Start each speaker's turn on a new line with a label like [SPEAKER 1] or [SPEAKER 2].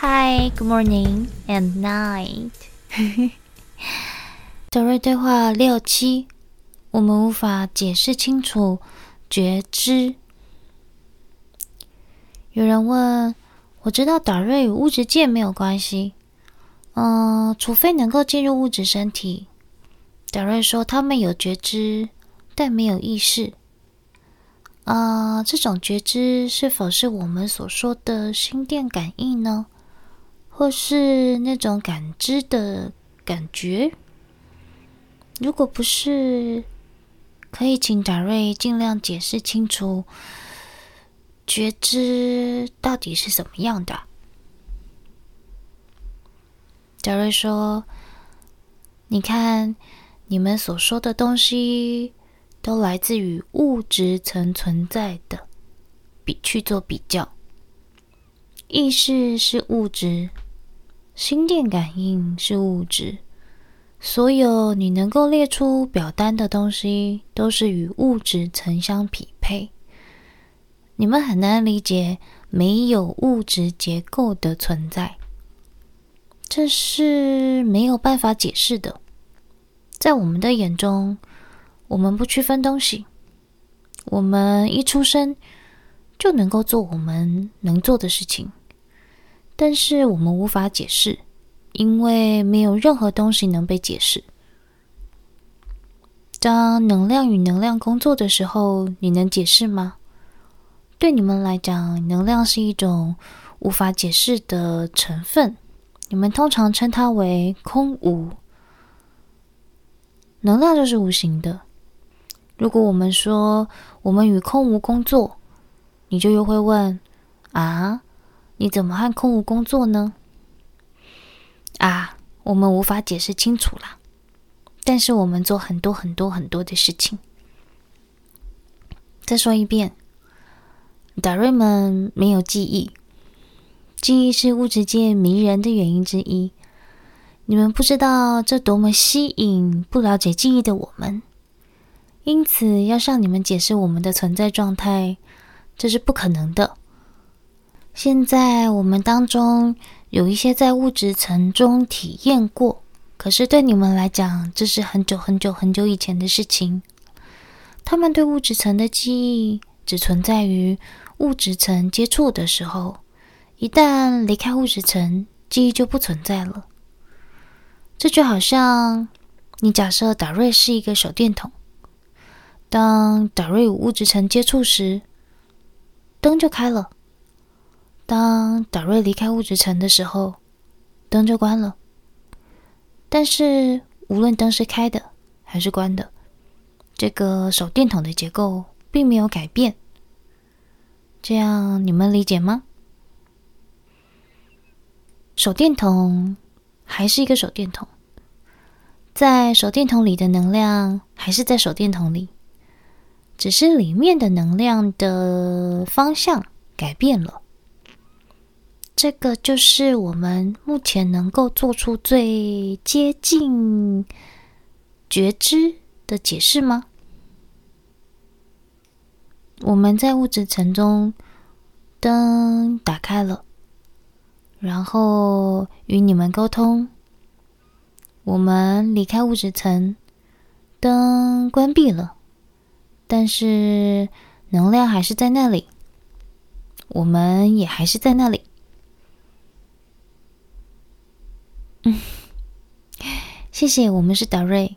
[SPEAKER 1] Hi, good morning and night。德瑞对话六七，我们无法解释清楚觉知。有人问，我知道达瑞与物质界没有关系，嗯，除非能够进入物质身体。达瑞说，他们有觉知，但没有意识。啊，这种觉知是否是我们所说的心电感应呢？或是那种感知的感觉？如果不是，可以请达瑞尽量解释清楚，觉知到底是什么样的？达瑞说：“你看，你们所说的东西都来自于物质层存在的，比去做比较，意识是物质。”心电感应是物质，所有你能够列出表单的东西都是与物质层相匹配。你们很难理解没有物质结构的存在，这是没有办法解释的。在我们的眼中，我们不区分东西，我们一出生就能够做我们能做的事情。但是我们无法解释，因为没有任何东西能被解释。当能量与能量工作的时候，你能解释吗？对你们来讲，能量是一种无法解释的成分，你们通常称它为空无。能量就是无形的。如果我们说我们与空无工作，你就又会问啊？你怎么和空无工作呢？啊，我们无法解释清楚啦。但是我们做很多很多很多的事情。再说一遍，达瑞们没有记忆，记忆是物质界迷人的原因之一。你们不知道这多么吸引不了解记忆的我们，因此要向你们解释我们的存在状态，这是不可能的。现在我们当中有一些在物质层中体验过，可是对你们来讲，这是很久很久很久以前的事情。他们对物质层的记忆只存在于物质层接触的时候，一旦离开物质层，记忆就不存在了。这就好像你假设达瑞是一个手电筒，当达瑞与物质层接触时，灯就开了。当达瑞离开物质层的时候，灯就关了。但是，无论灯是开的还是关的，这个手电筒的结构并没有改变。这样你们理解吗？手电筒还是一个手电筒，在手电筒里的能量还是在手电筒里，只是里面的能量的方向改变了。这个就是我们目前能够做出最接近觉知的解释吗？我们在物质层中，灯打开了，然后与你们沟通。我们离开物质层，灯关闭了，但是能量还是在那里，我们也还是在那里。嗯，谢谢，我们是达瑞。